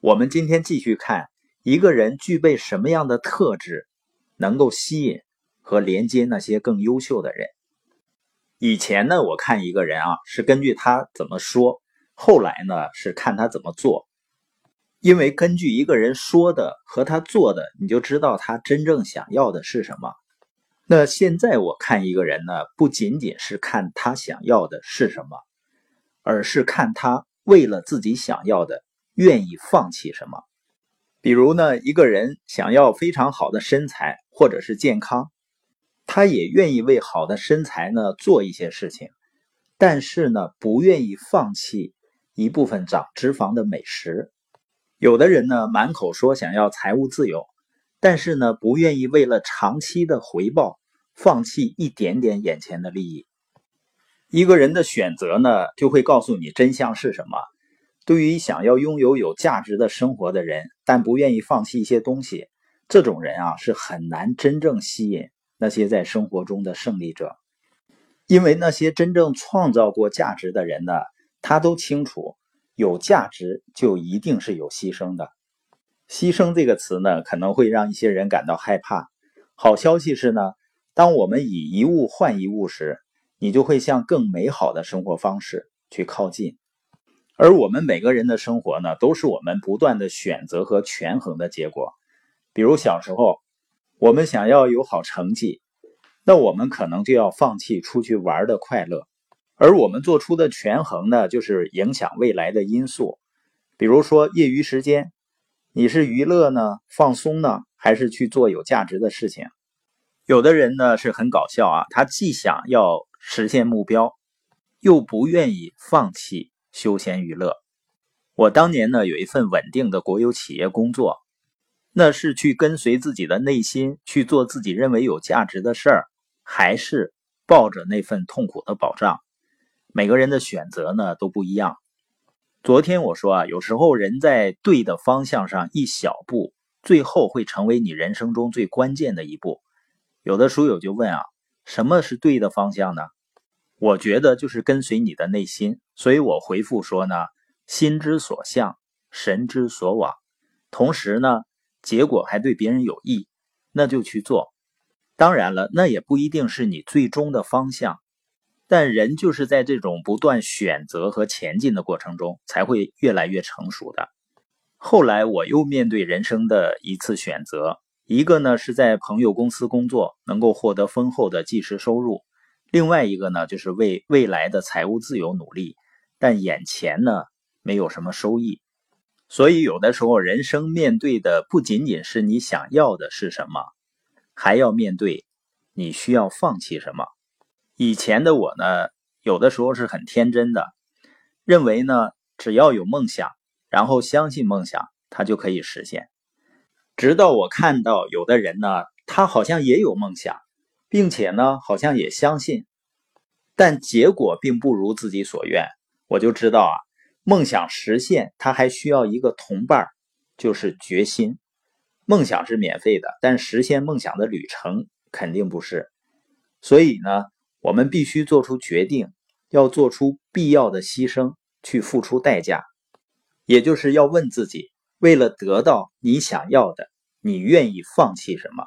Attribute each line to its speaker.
Speaker 1: 我们今天继续看一个人具备什么样的特质，能够吸引和连接那些更优秀的人。以前呢，我看一个人啊，是根据他怎么说；后来呢，是看他怎么做。因为根据一个人说的和他做的，你就知道他真正想要的是什么。那现在我看一个人呢，不仅仅是看他想要的是什么，而是看他为了自己想要的愿意放弃什么。比如呢，一个人想要非常好的身材或者是健康，他也愿意为好的身材呢做一些事情，但是呢，不愿意放弃一部分长脂肪的美食。有的人呢，满口说想要财务自由，但是呢，不愿意为了长期的回报放弃一点点眼前的利益。一个人的选择呢，就会告诉你真相是什么。对于想要拥有有价值的生活的人，但不愿意放弃一些东西，这种人啊，是很难真正吸引那些在生活中的胜利者。因为那些真正创造过价值的人呢，他都清楚。有价值就一定是有牺牲的。牺牲这个词呢，可能会让一些人感到害怕。好消息是呢，当我们以一物换一物时，你就会向更美好的生活方式去靠近。而我们每个人的生活呢，都是我们不断的选择和权衡的结果。比如小时候，我们想要有好成绩，那我们可能就要放弃出去玩的快乐。而我们做出的权衡呢，就是影响未来的因素。比如说，业余时间，你是娱乐呢、放松呢，还是去做有价值的事情？有的人呢是很搞笑啊，他既想要实现目标，又不愿意放弃休闲娱乐。我当年呢有一份稳定的国有企业工作，那是去跟随自己的内心去做自己认为有价值的事儿，还是抱着那份痛苦的保障？每个人的选择呢都不一样。昨天我说啊，有时候人在对的方向上一小步，最后会成为你人生中最关键的一步。有的书友就问啊，什么是对的方向呢？我觉得就是跟随你的内心。所以我回复说呢，心之所向，神之所往。同时呢，结果还对别人有益，那就去做。当然了，那也不一定是你最终的方向。但人就是在这种不断选择和前进的过程中，才会越来越成熟的。后来我又面对人生的一次选择，一个呢是在朋友公司工作，能够获得丰厚的即时收入；另外一个呢就是为未来的财务自由努力，但眼前呢没有什么收益。所以有的时候，人生面对的不仅仅是你想要的是什么，还要面对你需要放弃什么。以前的我呢，有的时候是很天真的，认为呢，只要有梦想，然后相信梦想，它就可以实现。直到我看到有的人呢，他好像也有梦想，并且呢，好像也相信，但结果并不如自己所愿，我就知道啊，梦想实现，他还需要一个同伴，就是决心。梦想是免费的，但实现梦想的旅程肯定不是。所以呢。我们必须做出决定，要做出必要的牺牲，去付出代价，也就是要问自己：为了得到你想要的，你愿意放弃什么？